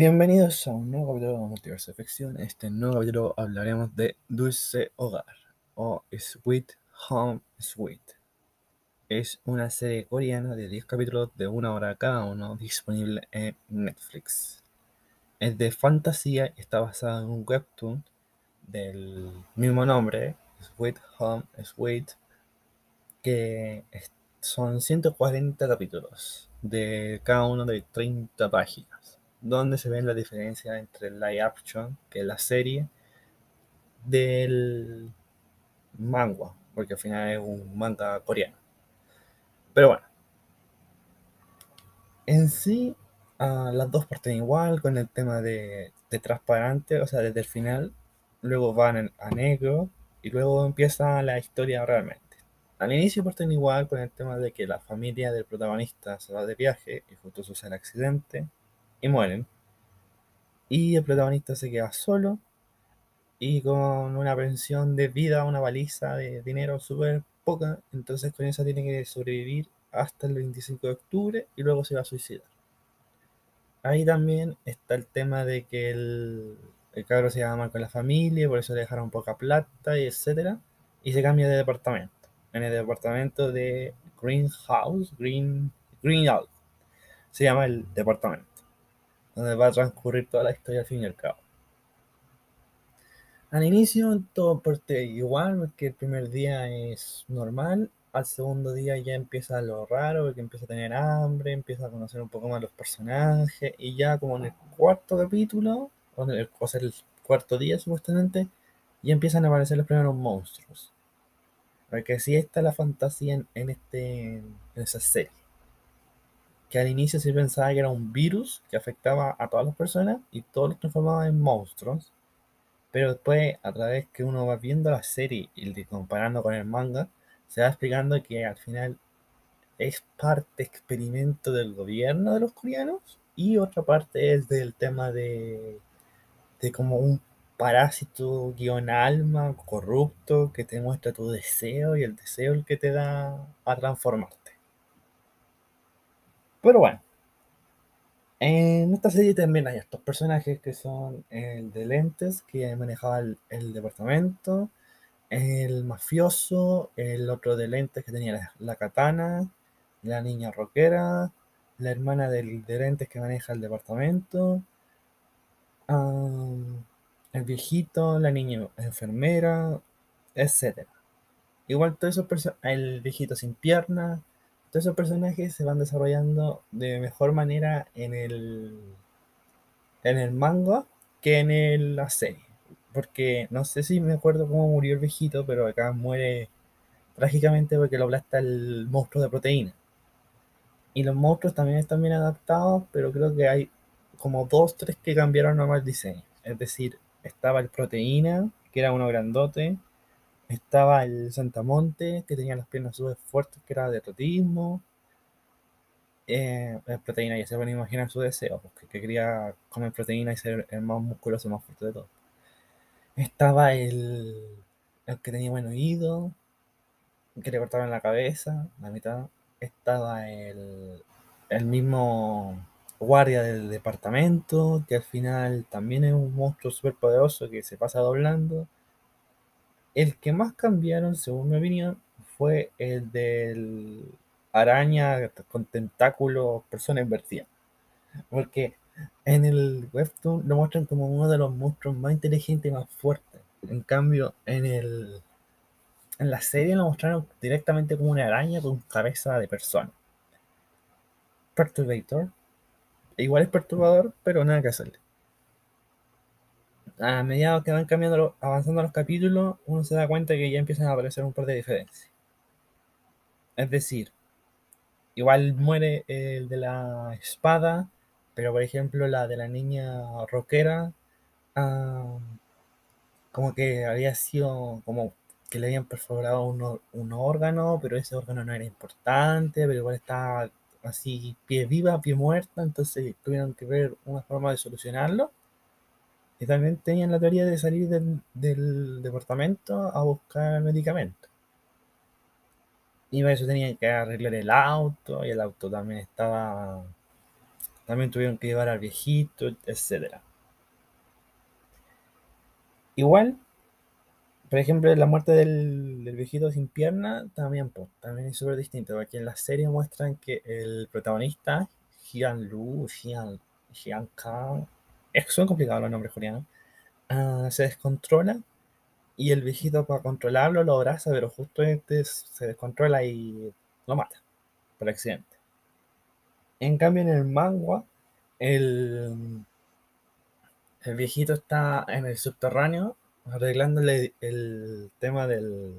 Bienvenidos a un nuevo capítulo de Multiverso de Ficción. En este nuevo capítulo hablaremos de Dulce Hogar o Sweet Home Sweet. Es una serie coreana de 10 capítulos de una hora cada uno disponible en Netflix. Es de fantasía y está basada en un webtoon del mismo nombre, Sweet Home Sweet, que son 140 capítulos de cada uno de 30 páginas donde se ven la diferencia entre el live action, que es la serie, del manga, porque al final es un manga coreano. Pero bueno, en sí, uh, las dos parten igual con el tema de, de, transparente, o sea, desde el final, luego van a negro y luego empieza la historia realmente. Al inicio parten igual con el tema de que la familia del protagonista se va de viaje y justo sucede el accidente y mueren. Y el protagonista se queda solo y con una pensión de vida, una baliza de dinero súper poca. Entonces con esa tiene que sobrevivir hasta el 25 de octubre y luego se va a suicidar. Ahí también está el tema de que el, el cabro se llama mal con la familia, por eso le dejaron poca plata y etcétera. Y se cambia de departamento. En el departamento de Greenhouse, Green, Green Out. Se llama el departamento donde va a transcurrir toda la historia al fin y al cabo. Al inicio todo parte igual, porque el primer día es normal, al segundo día ya empieza lo raro, porque empieza a tener hambre, empieza a conocer un poco más los personajes, y ya como en el cuarto capítulo, o, en el, o sea, el cuarto día supuestamente, ya empiezan a aparecer los primeros monstruos. Porque sí está la fantasía en, en, este, en esa serie que al inicio se pensaba que era un virus que afectaba a todas las personas y todos los transformaba en monstruos. Pero después, a través que uno va viendo la serie y comparando con el manga, se va explicando que al final es parte experimento del gobierno de los coreanos y otra parte es del tema de, de como un parásito guion alma corrupto que te muestra tu deseo y el deseo el que te da a transformarte. Pero bueno, en esta serie también hay estos personajes que son el de lentes, que manejaba el, departamento, el mafioso, el otro de lentes que tenía la, katana, la niña rockera, la hermana del de lentes que maneja el departamento, el viejito, la niña enfermera, etc. Igual todos esos personajes, el viejito sin piernas, todos esos personajes se van desarrollando de mejor manera en el, en el manga que en el, la serie. Porque no sé si me acuerdo cómo murió el viejito, pero acá muere trágicamente porque lo aplasta el monstruo de proteína. Y los monstruos también están bien adaptados, pero creo que hay como dos, tres que cambiaron nomás el diseño. Es decir, estaba el proteína, que era uno grandote, estaba el Santamonte, que tenía las piernas súper fuertes, que era de atletismo. Eh, proteína, ya se a imaginar su deseo, porque que quería comer proteína y ser el más musculoso, más fuerte de todo. Estaba el, el que tenía buen oído, que le cortaban la cabeza, la mitad. Estaba el, el mismo guardia del departamento, que al final también es un monstruo súper poderoso que se pasa doblando. El que más cambiaron, según mi opinión, fue el del araña con tentáculos, persona invertida. Porque en el webtoon lo muestran como uno de los monstruos más inteligentes y más fuertes. En cambio, en el en la serie lo mostraron directamente como una araña con cabeza de persona. Perturbator. Igual es perturbador, pero nada que hacerle a medida que van cambiando, avanzando los capítulos, uno se da cuenta que ya empiezan a aparecer un par de diferencias. Es decir, igual muere el de la espada, pero por ejemplo la de la niña rockera, como que había sido como que le habían perforado un, un, órgano, pero ese órgano no era importante, pero igual estaba así pie viva, pie muerta, entonces tuvieron que ver una forma de solucionarlo y también tenían la teoría de salir del, departamento a buscar medicamentos. Y para eso tenían que arreglar el auto, y el auto también estaba, También tuvieron que llevar al viejito, etc. Igual, por ejemplo, la muerte del, viejito sin pierna también, también es súper distinto, porque en la serie muestran que el protagonista, Jian Lu, Jian, Jian Kang, es, son complicados los nombres coreanos, uh, se descontrola y el viejito para controlarlo lo abraza, pero justo este se descontrola y lo mata por accidente. En cambio, en el manga, el, el viejito está en el subterráneo arreglándole el tema del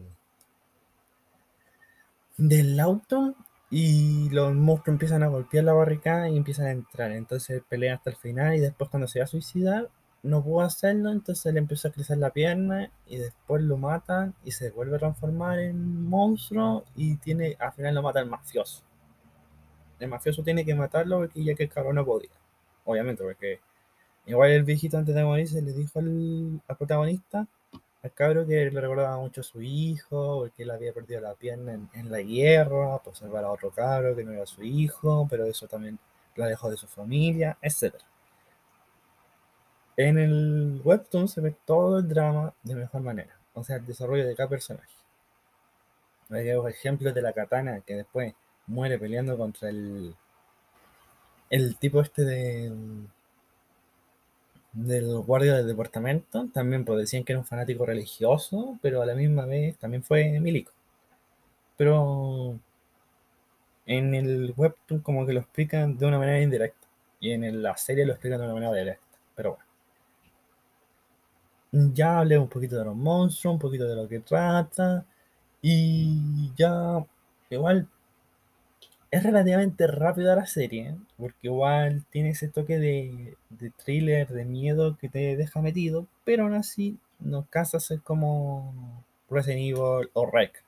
del auto y los monstruos empiezan a golpear la barricada y empiezan a entrar. Entonces pelea hasta el final y después cuando se va a suicidar no pudo hacerlo, entonces le empieza a crecer la pierna y después lo matan y se vuelve a transformar en monstruo y tiene al final lo mata el mafioso. El mafioso tiene que matarlo porque ya que el cabrón no podía. Obviamente, porque igual el viejito antes de morirse le dijo al, protagonista, al cabro, que le recordaba mucho a su hijo, porque él había perdido la pierna en, la guerra, por salvar a otro cabro que no era su hijo, pero eso también lo dejó de su familia, etcétera en el webtoon se ve todo el drama de mejor manera, o sea, el desarrollo de cada personaje. Hay ejemplos de la katana que después muere peleando contra el, el tipo este de del guardia del departamento. También pues, decían que era un fanático religioso, pero a la misma vez también fue milico. Pero en el webtoon como que lo explican de una manera indirecta y en la serie lo explican de una manera directa. Pero bueno ya hablé un poquito de los monstruos, un poquito de lo que trata. Y ya, igual, es relativamente rápida la serie, porque igual tiene ese toque de, thriller, de miedo que te deja metido, pero aún así no casa como Resident Evil o Rec.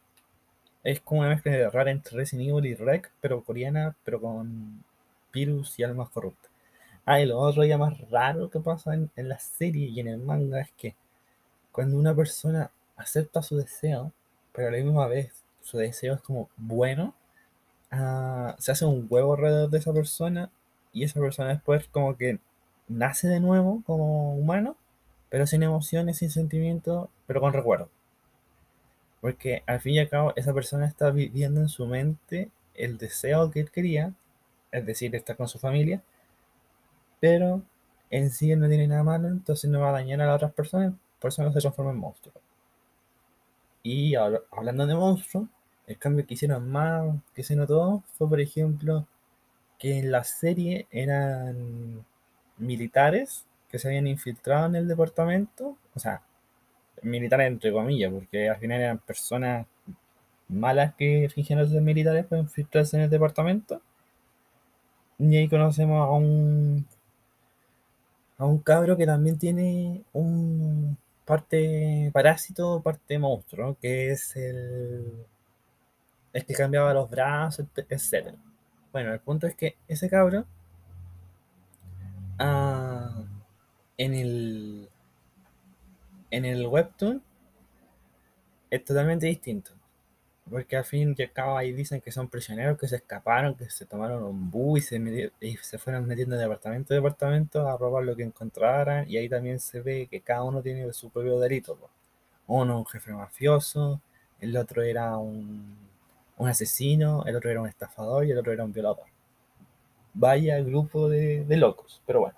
Es como una mezcla rara entre Resident Evil y Rec, pero coreana, pero con virus y almas corruptas. Ah, y lo otro ya más raro que pasa en, la serie y en el manga es que cuando una persona acepta su deseo, pero a la misma vez su deseo es como bueno, ah, se hace un huevo alrededor de esa persona y esa persona después como que nace de nuevo como humano, pero sin emociones, sin sentimientos, pero con recuerdo. Porque al fin y al cabo esa persona está viviendo en su mente el deseo que él quería, es decir, estar con su familia, pero en sí no tiene nada malo, entonces no va a dañar a las otras personas, por eso no se transforma en monstruo. Y hablando de monstruos, el cambio que hicieron más que se notó fue, por ejemplo, que en la serie eran militares que se habían infiltrado en el departamento, o sea, militares entre comillas, porque al final eran personas malas que fingieron ser militares para infiltrarse en el departamento. Y ahí conocemos a un a un cabro que también tiene un parte parásito, parte monstruo, que es el, es que cambiaba los brazos, etc. Bueno, el punto es que ese cabro ah, en el en el webtoon es totalmente distinto. Porque al fin y al cabo ahí dicen que son prisioneros que se escaparon, que se tomaron un bus y se, y se fueron metiendo de departamento a departamento a robar lo que encontraran. Y ahí también se ve que cada uno tiene su propio delito. Uno un jefe mafioso, el otro era un, un, asesino, el otro era un estafador y el otro era un violador. Vaya grupo de, de locos, pero bueno.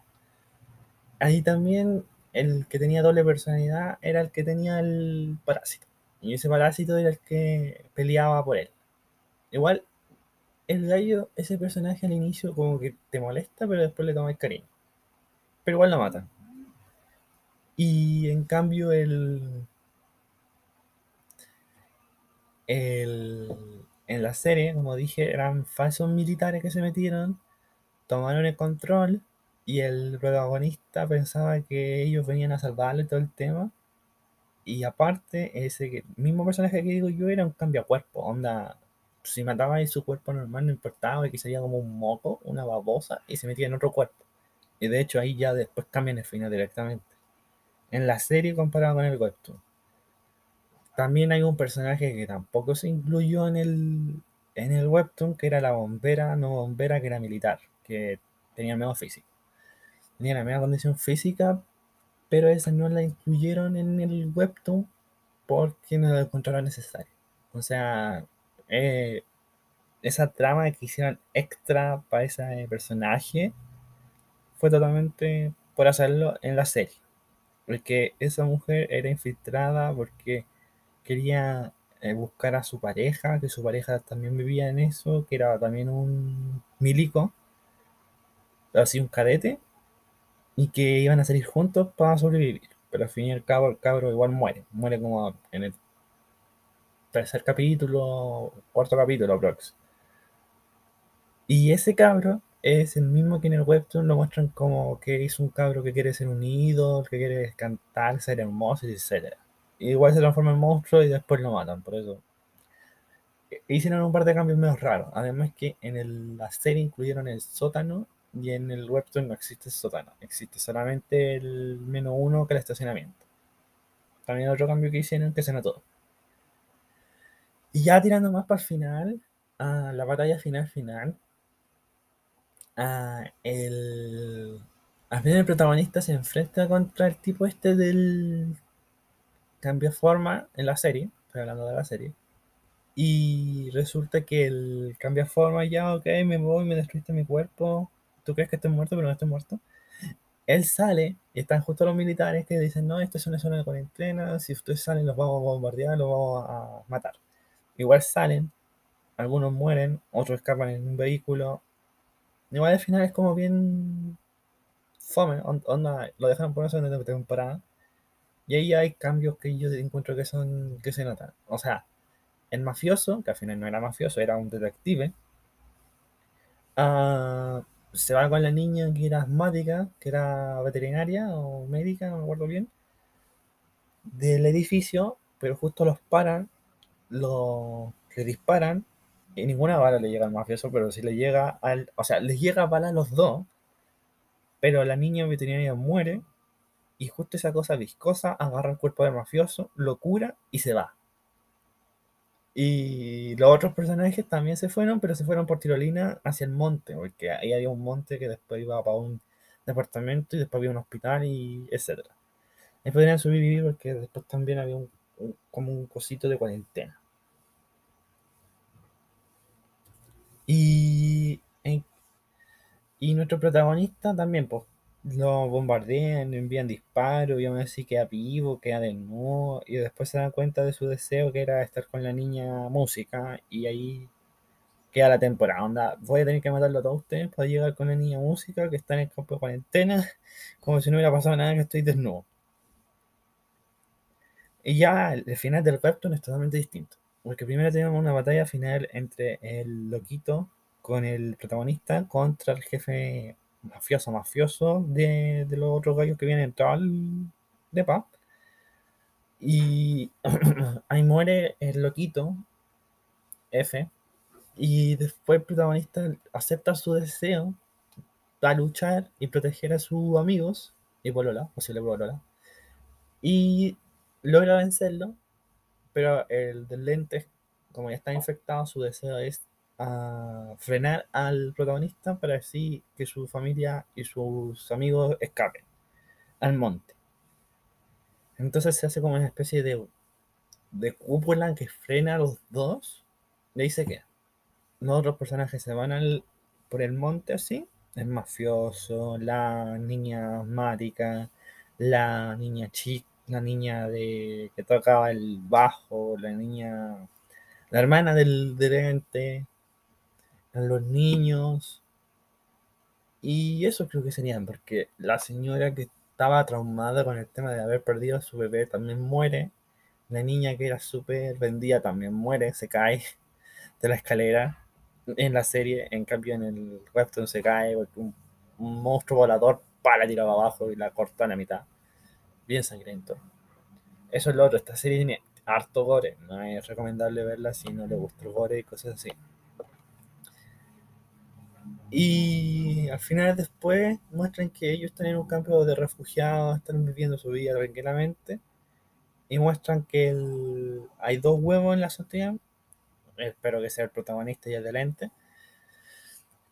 Ahí también el que tenía doble personalidad era el que tenía el parásito. Y ese parásito era el que peleaba por él. Igual, el gallo, ese personaje al inicio como que te molesta, pero después le tomas cariño. Pero igual lo matan. Y en cambio el, el, en la serie, como dije, eran falsos militares que se metieron, tomaron el control y el protagonista pensaba que ellos venían a salvarle todo el tema y aparte, ese mismo personaje que digo yo era un cambio cuerpo. Onda, si mataba ahí su cuerpo normal, no importaba, y que sería como un moco, una babosa, y se metía en otro cuerpo. Y de hecho, ahí ya después cambian el final directamente. En la serie comparado con el webtoon. También hay un personaje que tampoco se incluyó en el, en el webtoon, que era la bombera, no bombera, que era militar. Que tenía el mismo físico. Tenía la misma condición física, pero esa no la incluyeron en el webtoon porque no la encontraron necesaria. O sea, eh, esa trama que hicieron extra para ese personaje fue totalmente por hacerlo en la serie. Porque esa mujer era infiltrada porque quería eh, buscar a su pareja, que su pareja también vivía en eso, que era también un milico, así un cadete, y que iban a salir juntos para sobrevivir. Pero al fin y al cabo el cabro igual muere, muere como en el tercer capítulo, cuarto capítulo, prox. Y ese cabro es el mismo que en el webtoon lo muestran como que es un cabro que quiere ser un ídolo, que quiere cantar, ser hermoso, etc. Igual se transforma en monstruo y después lo matan, por eso. Hicieron un par de cambios medio raros. Además que en la serie incluyeron el sótano y en el webtoon no existe el sótano. Existe solamente el menos uno que el estacionamiento. También otro cambio que hicieron que se notó. Y ya tirando más para el final, a la batalla final final, Ah, el, al final el protagonista se enfrenta contra el tipo este del cambio de forma en la serie, estoy hablando de la serie, y resulta que el cambia forma ya, ok, me voy, me destruiste mi cuerpo, tú crees que estoy muerto, pero no estoy muerto. Él sale y están justo los militares que dicen, no, esta es una zona de cuarentena, si ustedes salen los vamos a bombardear, los vamos a matar. Igual salen, algunos mueren, otros escapan en un vehículo, Igual al final es como bien fome, onda, lo dejan por una segunda temporada. Y ahí hay cambios que yo encuentro que son que se notan. O sea, el mafioso, que al final no era mafioso, era un detective, ah, se va con la niña que era asmática, que era veterinaria o médica, no me acuerdo bien, del edificio, pero justo los paran, lo, le disparan y ninguna bala le llega al mafioso, pero sí le llega al. O sea, les llega bala a los dos, pero la niña veterinaria muere y justo esa cosa viscosa agarra el cuerpo del mafioso, lo cura y se va. Y los otros personajes también se fueron, pero se fueron por tirolina hacia el monte, porque ahí había un monte que después iba para un departamento y después había un hospital y etcétera. Y podrían sobrevivir porque después también había un, como un cosito de cuarentena. Y, y nuestro protagonista también, pues, lo bombardean, envían disparos, y aún así queda vivo, queda desnudo, y después se dan cuenta de su deseo que era estar con la niña música, y ahí queda la temporada. Onda, voy a tener que matarlo a todos ustedes para llegar con la niña música que está en el campo de cuarentena, como si no hubiera pasado nada que estoy desnudo. Y ya el final del webtoon es totalmente distinto. Porque primero tenemos una batalla final entre el loquito con el protagonista contra el jefe mafioso, mafioso de, los otros gallos que vienen todo el depa. Y ahí muere el loquito, F. Y después el protagonista acepta su deseo a luchar y proteger a sus amigos y Polola, posible Polola. Y logra vencerlo pero el del lente, como ya está infectado, su deseo es ah, frenar al protagonista para así que su familia y sus amigos escapen al monte. Entonces se hace como una especie de, de cúpula que frena a los dos ahí se queda. Los otros personajes se van al, por el monte así. El mafioso, la niña asmática, la niña chica la niña de que tocaba el bajo, la niña, la hermana del los niños. Y eso creo que serían, porque la señora que estaba traumada con el tema de haber perdido a su bebé también muere. La niña que era súper vendida también muere, se cae de la escalera en la serie. En cambio, en el webtoon se cae porque un, monstruo volador para tirar abajo y la corta a la mitad bien sangriento. Eso es lo otro, esta serie tiene harto gore, no es recomendable verla si no le gusta el gore y cosas así. Y al final después muestran que ellos están en un campo de refugiados, están viviendo su vida tranquilamente. Y muestran que hay dos huevos en la azotea. Espero que sea el protagonista y el delante.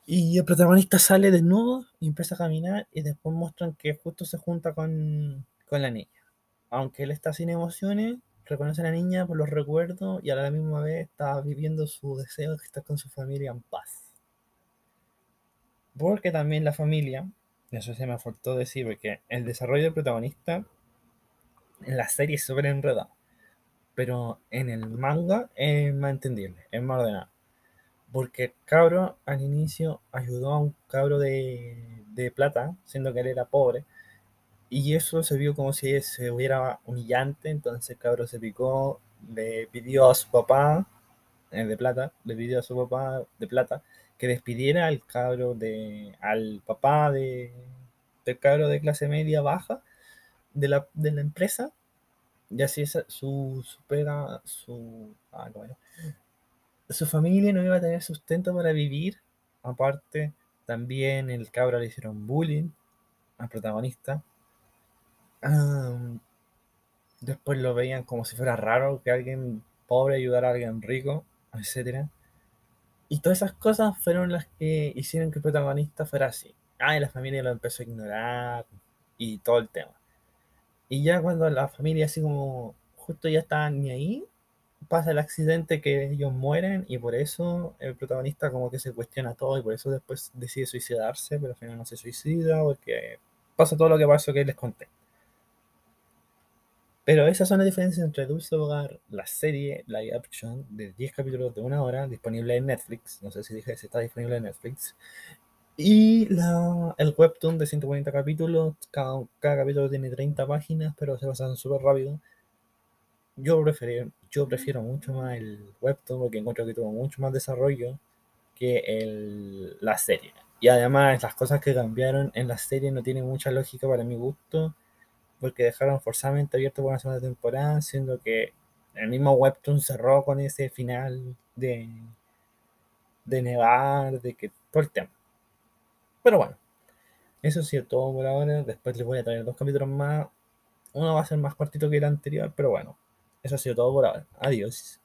Y el protagonista sale desnudo y empieza a caminar y después muestran que justo se junta con, con la niña. Aunque él está sin emociones, reconoce a la niña por los recuerdos y a la misma vez está viviendo su deseo de estar con su familia en paz. Porque también la familia, eso se me faltó decir, porque el desarrollo del protagonista en la serie es súper enredado, pero en el manga es más entendible, es más ordenado. Porque el cabro al inicio ayudó a un cabro de, de plata, siendo que él era pobre, y eso se vio como si se hubiera humillante, entonces el cabro se picó, le pidió a su papá eh, de plata, le pidió a su papá de plata que despidiera al cabro de, al papá de, del cabro de clase media baja de la, de la empresa, y así esa, su, su pega, su, ah, bueno, su familia no iba a tener sustento para vivir, aparte también el cabro le hicieron bullying al protagonista, después lo veían como si fuera raro que alguien pobre ayudara a alguien rico, etc. Y todas esas cosas fueron las que hicieron que el protagonista fuera así. Ah, y la familia lo empezó a ignorar y todo el tema. Y ya cuando la familia así como justo ya está ni ahí, pasa el accidente que ellos mueren y por eso el protagonista como que se cuestiona todo y por eso después decide suicidarse, pero al final no se suicida porque pasa todo lo que pasó que les conté. Pero esas son las diferencias entre Dulce Hogar, la serie live action de 10 capítulos de una hora, disponible en Netflix. No sé si dije si está disponible en Netflix. Y la, el webtoon de 140 capítulos. Cada, capítulo tiene 30 páginas, pero se pasan súper rápido. Yo prefiero, yo prefiero mucho más el webtoon porque encuentro que tuvo mucho más desarrollo que el, la serie. Y además las cosas que cambiaron en la serie no tienen mucha lógica para mi gusto porque dejaron forzadamente abierto por una segunda temporada, siendo que el mismo Webtoon cerró con ese final de, de nevar, de que todo el tema. Pero bueno, eso ha sido todo por ahora. Después les voy a traer dos capítulos más. Uno va a ser más cortito que el anterior, pero bueno, eso ha sido todo por ahora. Adiós.